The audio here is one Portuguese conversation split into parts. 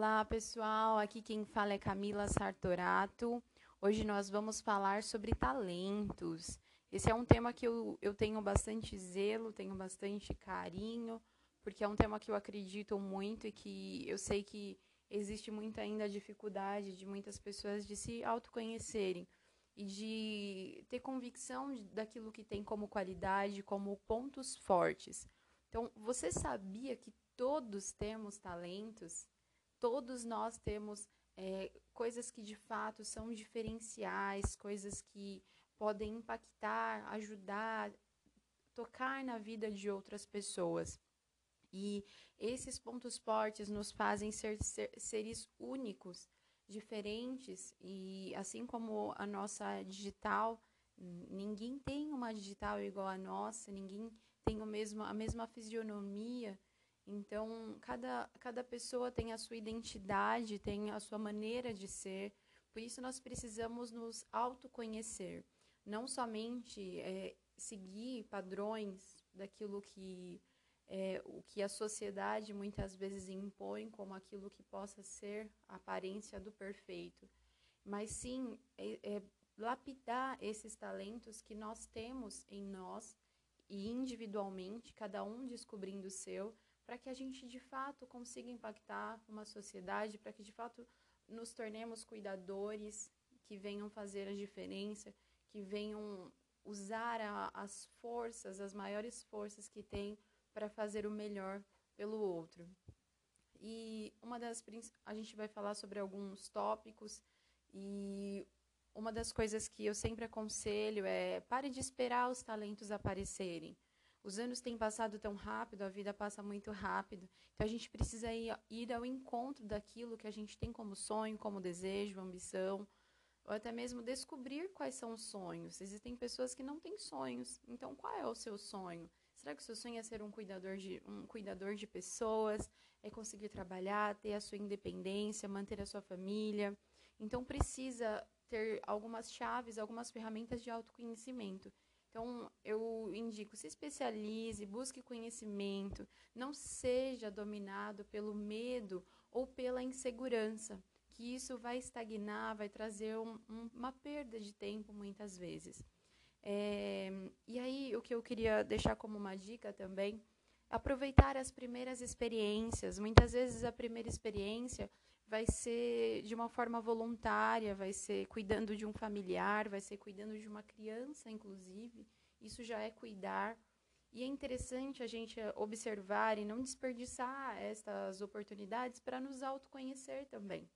Olá, pessoal. Aqui quem fala é Camila Sartorato. Hoje nós vamos falar sobre talentos. Esse é um tema que eu, eu tenho bastante zelo, tenho bastante carinho, porque é um tema que eu acredito muito e que eu sei que existe muita ainda dificuldade de muitas pessoas de se autoconhecerem e de ter convicção daquilo que tem como qualidade, como pontos fortes. Então, você sabia que todos temos talentos? Todos nós temos é, coisas que de fato são diferenciais, coisas que podem impactar, ajudar, tocar na vida de outras pessoas. E esses pontos fortes nos fazem ser, ser seres únicos, diferentes, e assim como a nossa digital, ninguém tem uma digital igual a nossa, ninguém tem o mesmo, a mesma fisionomia. Então, cada, cada pessoa tem a sua identidade, tem a sua maneira de ser. Por isso, nós precisamos nos autoconhecer. Não somente é, seguir padrões daquilo que, é, o que a sociedade muitas vezes impõe como aquilo que possa ser a aparência do perfeito, mas sim é, é lapidar esses talentos que nós temos em nós e individualmente, cada um descobrindo o seu, para que a gente de fato consiga impactar uma sociedade, para que de fato nos tornemos cuidadores que venham fazer a diferença, que venham usar a, as forças, as maiores forças que tem para fazer o melhor pelo outro. E uma das a gente vai falar sobre alguns tópicos e uma das coisas que eu sempre aconselho é pare de esperar os talentos aparecerem. Os anos têm passado tão rápido, a vida passa muito rápido. Então a gente precisa ir, ir ao encontro daquilo que a gente tem como sonho, como desejo, ambição, ou até mesmo descobrir quais são os sonhos. Existem pessoas que não têm sonhos. Então qual é o seu sonho? Será que o seu sonho é ser um cuidador de, um cuidador de pessoas? É conseguir trabalhar, ter a sua independência, manter a sua família? Então precisa ter algumas chaves, algumas ferramentas de autoconhecimento. Então, eu indico, se especialize, busque conhecimento, não seja dominado pelo medo ou pela insegurança, que isso vai estagnar, vai trazer um, um, uma perda de tempo muitas vezes. É, e aí, o que eu queria deixar como uma dica também, aproveitar as primeiras experiências. Muitas vezes a primeira experiência vai ser de uma forma voluntária, vai ser cuidando de um familiar, vai ser cuidando de uma criança, inclusive. Isso já é cuidar. E é interessante a gente observar e não desperdiçar estas oportunidades para nos autoconhecer também.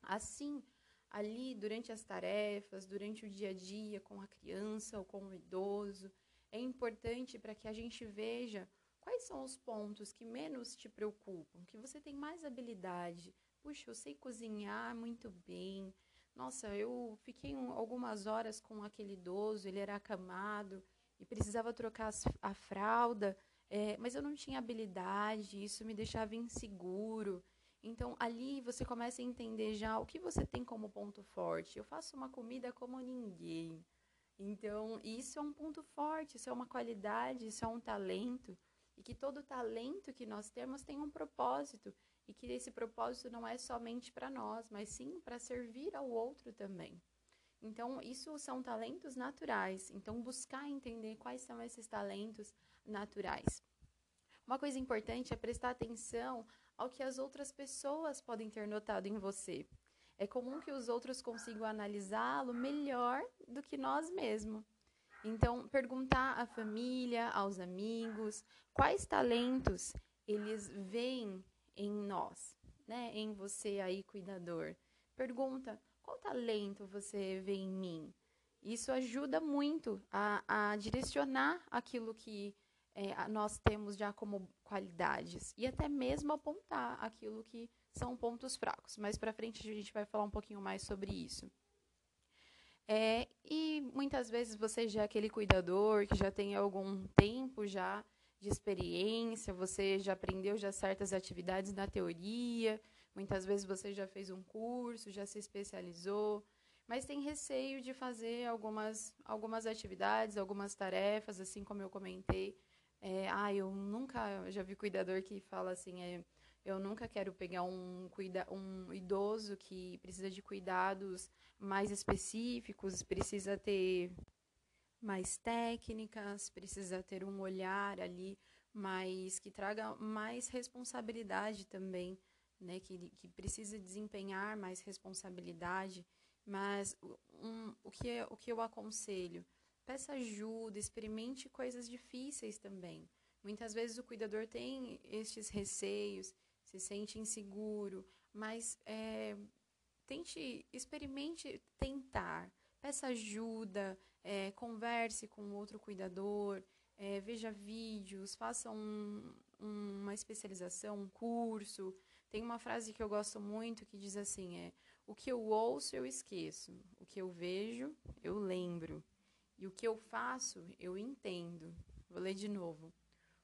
Assim, ali durante as tarefas, durante o dia a dia com a criança ou com o idoso, é importante para que a gente veja quais são os pontos que menos te preocupam, que você tem mais habilidade, puxa, eu sei cozinhar muito bem. Nossa, eu fiquei um, algumas horas com aquele idoso, ele era acamado e precisava trocar a fralda, é, mas eu não tinha habilidade, isso me deixava inseguro. Então, ali você começa a entender já o que você tem como ponto forte. Eu faço uma comida como ninguém. Então, isso é um ponto forte, isso é uma qualidade, isso é um talento. E que todo talento que nós temos tem um propósito e que esse propósito não é somente para nós, mas sim para servir ao outro também. Então, isso são talentos naturais. Então, buscar entender quais são esses talentos naturais. Uma coisa importante é prestar atenção ao que as outras pessoas podem ter notado em você. É comum que os outros consigam analisá-lo melhor do que nós mesmos. Então, perguntar à família, aos amigos, quais talentos eles veem em nós, né? Em você aí, cuidador. Pergunta: qual talento você vê em mim? Isso ajuda muito a, a direcionar aquilo que é, nós temos já como qualidades e até mesmo apontar aquilo que são pontos fracos. Mais para frente a gente vai falar um pouquinho mais sobre isso. É, e muitas vezes você já é aquele cuidador que já tem algum tempo já de experiência, você já aprendeu já certas atividades na teoria, muitas vezes você já fez um curso, já se especializou, mas tem receio de fazer algumas, algumas atividades, algumas tarefas, assim como eu comentei. É, ah, eu nunca eu já vi cuidador que fala assim, é, Eu nunca quero pegar um, cuida um idoso que precisa de cuidados mais específicos, precisa ter mais técnicas, precisa ter um olhar ali mais que traga mais responsabilidade também, né? Que, que precisa desempenhar mais responsabilidade. Mas um, o, que, o que eu aconselho? Peça ajuda, experimente coisas difíceis também. Muitas vezes o cuidador tem estes receios, se sente inseguro, mas é, tente, experimente tentar, peça ajuda, é, converse com outro cuidador, é, veja vídeos, faça um, uma especialização, um curso. Tem uma frase que eu gosto muito que diz assim: é o que eu ouço eu esqueço, o que eu vejo eu lembro e o que eu faço eu entendo. Vou ler de novo.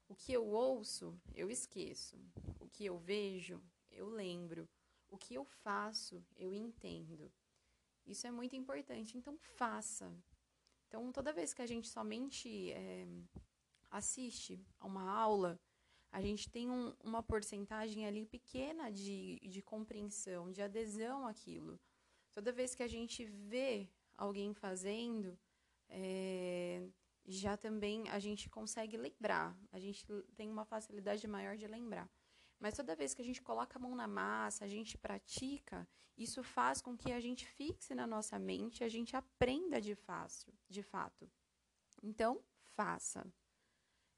O que eu ouço, eu esqueço. O que eu vejo, eu lembro. O que eu faço, eu entendo. Isso é muito importante. Então, faça. Então, toda vez que a gente somente é, assiste a uma aula, a gente tem um, uma porcentagem ali pequena de, de compreensão, de adesão àquilo. Toda vez que a gente vê alguém fazendo, é, já também a gente consegue lembrar, a gente tem uma facilidade maior de lembrar. Mas toda vez que a gente coloca a mão na massa, a gente pratica, isso faz com que a gente fixe na nossa mente, a gente aprenda de fácil, de fato. Então, faça.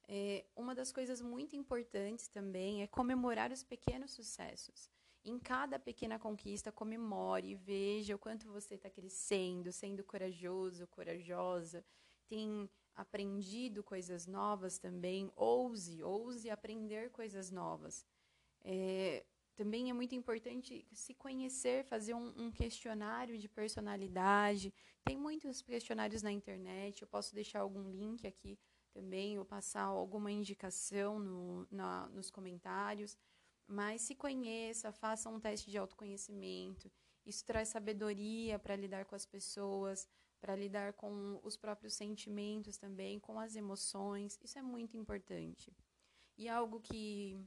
É, uma das coisas muito importantes também é comemorar os pequenos sucessos. Em cada pequena conquista, comemore, veja o quanto você está crescendo, sendo corajoso, corajosa, tem aprendido coisas novas também, ouse, ouse aprender coisas novas. É, também é muito importante se conhecer, fazer um, um, questionário de personalidade. Tem muitos questionários na internet, eu posso deixar algum link aqui também, ou passar alguma indicação no, na, nos comentários. Mas se conheça, faça um teste de autoconhecimento. Isso traz sabedoria para lidar com as pessoas, para lidar com os próprios sentimentos também, com as emoções. Isso é muito importante. E algo que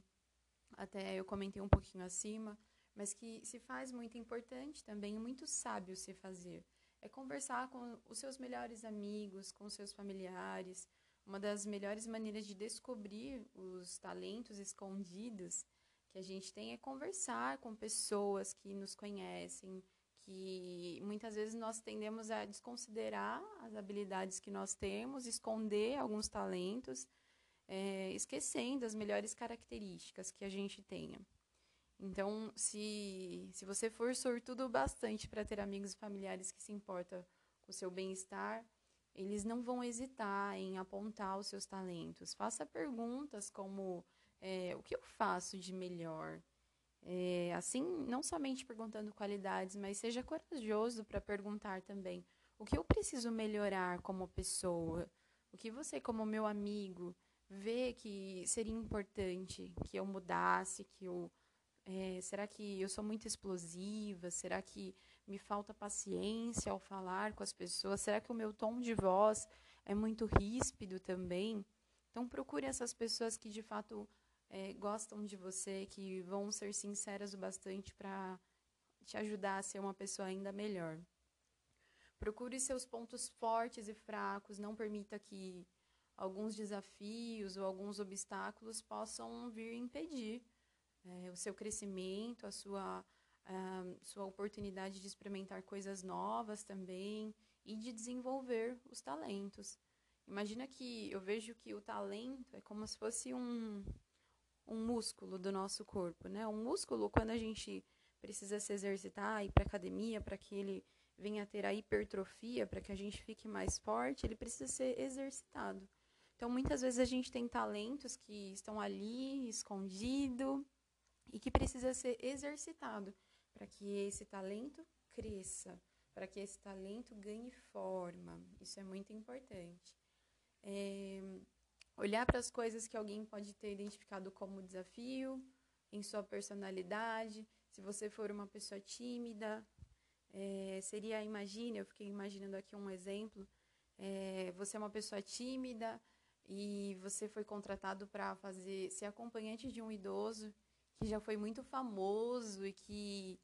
até eu comentei um pouquinho acima, mas que se faz muito importante também, muito sábio se fazer, é conversar com os seus melhores amigos, com os seus familiares. Uma das melhores maneiras de descobrir os talentos escondidos que a gente tem é conversar com pessoas que nos conhecem, que muitas vezes nós tendemos a desconsiderar as habilidades que nós temos, esconder alguns talentos, é, esquecendo as melhores características que a gente tenha. Então, se, se você for sortudo bastante para ter amigos e familiares que se importam com o seu bem-estar, eles não vão hesitar em apontar os seus talentos. Faça perguntas como é, o que eu faço de melhor? É, assim, não somente perguntando qualidades, mas seja corajoso para perguntar também o que eu preciso melhorar como pessoa, o que você, como meu amigo, vê que seria importante que eu mudasse, que eu é, será que eu sou muito explosiva? Será que me falta paciência ao falar com as pessoas? Será que o meu tom de voz é muito ríspido também? Então procure essas pessoas que de fato é, gostam de você, que vão ser sinceras o bastante para te ajudar a ser uma pessoa ainda melhor. Procure seus pontos fortes e fracos, não permita que alguns desafios ou alguns obstáculos possam vir impedir é, o seu crescimento, a sua, a sua oportunidade de experimentar coisas novas também e de desenvolver os talentos. Imagina que eu vejo que o talento é como se fosse um, um músculo do nosso corpo, né? Um músculo, quando a gente precisa se exercitar, ir para academia para que ele venha a ter a hipertrofia, para que a gente fique mais forte, ele precisa ser exercitado. Então, muitas vezes a gente tem talentos que estão ali, escondido, e que precisa ser exercitado para que esse talento cresça, para que esse talento ganhe forma. Isso é muito importante. É, olhar para as coisas que alguém pode ter identificado como desafio em sua personalidade. Se você for uma pessoa tímida, é, seria, imagine, eu fiquei imaginando aqui um exemplo, é, você é uma pessoa tímida e você foi contratado para fazer ser acompanhante de um idoso que já foi muito famoso e que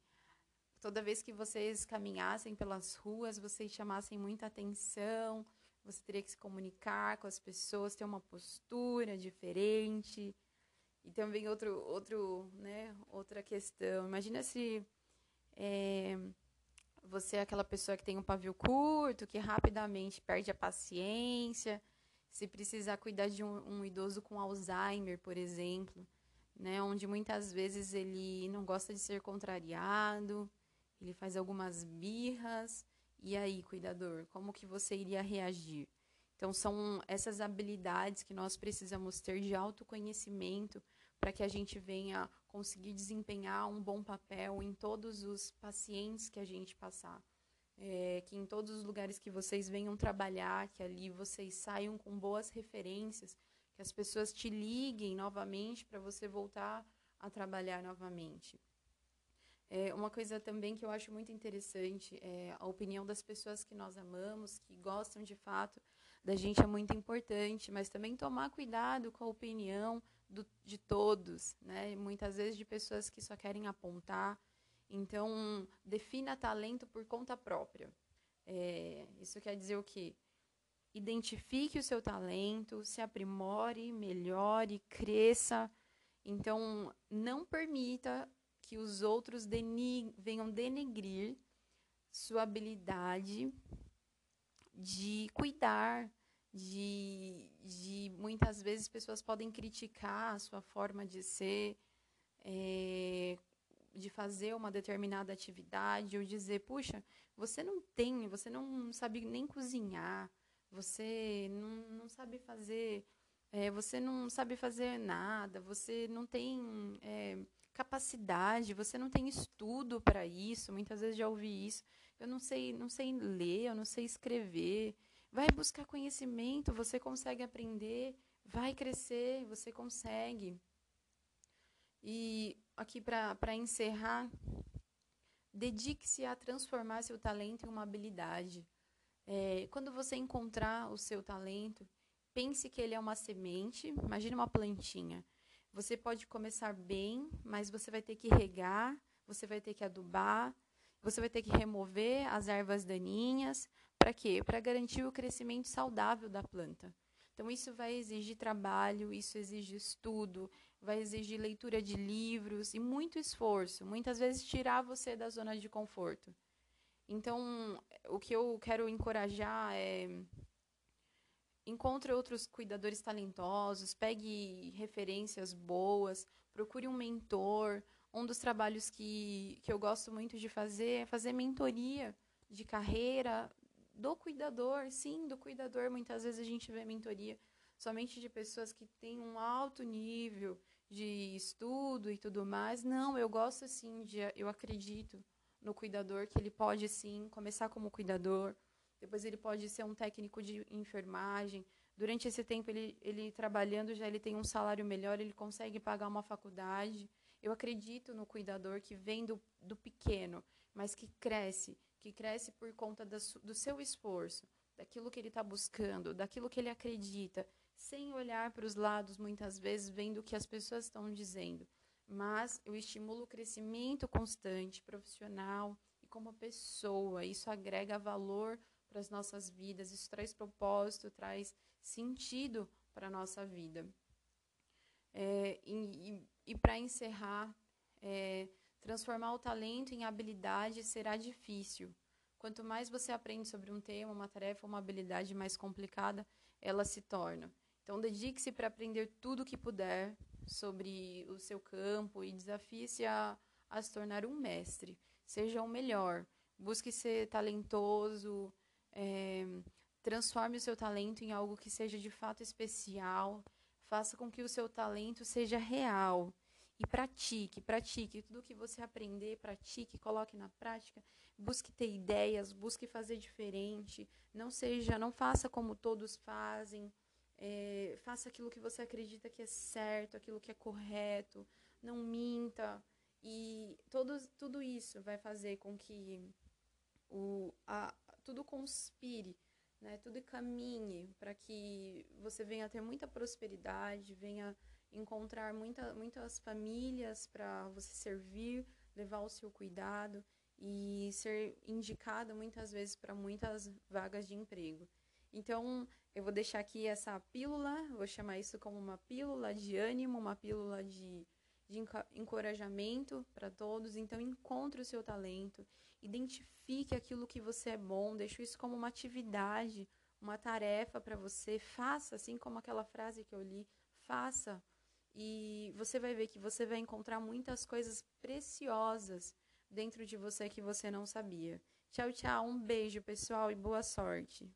toda vez que vocês caminhassem pelas ruas, vocês chamassem muita atenção, você teria que se comunicar com as pessoas, ter uma postura diferente. E também outro, outro, né, outra questão. Imagina se é, você é aquela pessoa que tem um pavio curto, que rapidamente perde a paciência, se precisar cuidar de um, um idoso com Alzheimer, por exemplo, né, onde muitas vezes ele não gosta de ser contrariado, ele faz algumas birras. E aí, cuidador, como que você iria reagir? Então, são essas habilidades que nós precisamos ter de autoconhecimento para que a gente venha conseguir desempenhar um bom papel em todos os pacientes que a gente passar. É, que em todos os lugares que vocês venham trabalhar, que ali vocês saiam com boas referências, que as pessoas te liguem novamente para você voltar a trabalhar novamente. É, uma coisa também que eu acho muito interessante é a opinião das pessoas que nós amamos, que gostam de fato da gente é muito importante, mas também tomar cuidado com a opinião do, de todos, né? Muitas vezes de pessoas que só querem apontar. Então, defina talento por conta própria. É, isso quer dizer o quê? Identifique o seu talento, se aprimore, melhore, cresça. Então, não permita que os outros denig venham denegrir sua habilidade de cuidar, de, de muitas vezes pessoas podem criticar a sua forma de ser, é, de fazer uma determinada atividade, ou dizer, puxa, você não tem, você não sabe nem cozinhar, você não, não sabe fazer, é, você não sabe fazer nada, você não tem é, capacidade, você não tem estudo para isso. Muitas vezes já ouvi isso. Eu não sei, não sei ler, eu não sei escrever. Vai buscar conhecimento, você consegue aprender, vai crescer, você consegue. E aqui para encerrar, dedique-se a transformar seu talento em uma habilidade. É, quando você encontrar o seu talento, pense que ele é uma semente, imagine uma plantinha. Você pode começar bem, mas você vai ter que regar, você vai ter que adubar, você vai ter que remover as ervas daninhas. Para quê? Para garantir o crescimento saudável da planta. Então, isso vai exigir trabalho, isso exige estudo, vai exigir leitura de livros e muito esforço. Muitas vezes, tirar você da zona de conforto. Então, o que eu quero encorajar é encontre outros cuidadores talentosos, pegue referências boas, procure um mentor. Um dos trabalhos que, que eu gosto muito de fazer é fazer mentoria de carreira do cuidador, sim, do cuidador. Muitas vezes a gente vê mentoria somente de pessoas que têm um alto nível de estudo e tudo mais. Não, eu gosto sim de, eu acredito no cuidador que ele pode sim começar como cuidador, depois ele pode ser um técnico de enfermagem. Durante esse tempo, ele, ele trabalhando, já ele tem um salário melhor, ele consegue pagar uma faculdade. Eu acredito no cuidador que vem do, do pequeno, mas que cresce, que cresce por conta do seu esforço, daquilo que ele está buscando, daquilo que ele acredita, sem olhar para os lados, muitas vezes, vendo o que as pessoas estão dizendo. Mas eu estimulo o crescimento constante, profissional e como pessoa. Isso agrega valor para as nossas vidas, isso traz propósito, traz sentido para a nossa vida. É, e, e, e para encerrar, é, transformar o talento em habilidade será difícil. Quanto mais você aprende sobre um tema, uma tarefa, uma habilidade mais complicada, ela se torna. Então, dedique-se para aprender tudo o que puder sobre o seu campo e desafie-se a, a se tornar um mestre. Seja o melhor. Busque ser talentoso, é, transforme o seu talento em algo que seja de fato especial. Faça com que o seu talento seja real. E pratique, pratique. Tudo que você aprender, pratique, coloque na prática. Busque ter ideias, busque fazer diferente. Não seja, não faça como todos fazem. É, faça aquilo que você acredita que é certo, aquilo que é correto. Não minta. E todos, tudo isso vai fazer com que o, a, tudo conspire, né? Tudo caminhe para que você venha ter muita prosperidade, venha encontrar muita, muitas famílias para você servir, levar o seu cuidado e ser indicada muitas vezes para muitas vagas de emprego. Então, eu vou deixar aqui essa pílula, vou chamar isso como uma pílula de ânimo, uma pílula de, de encorajamento para todos. Então, encontre o seu talento, identifique aquilo que você é bom, deixe isso como uma atividade, uma tarefa para você, faça, assim como aquela frase que eu li, faça. E você vai ver que você vai encontrar muitas coisas preciosas dentro de você que você não sabia. Tchau, tchau, um beijo, pessoal, e boa sorte.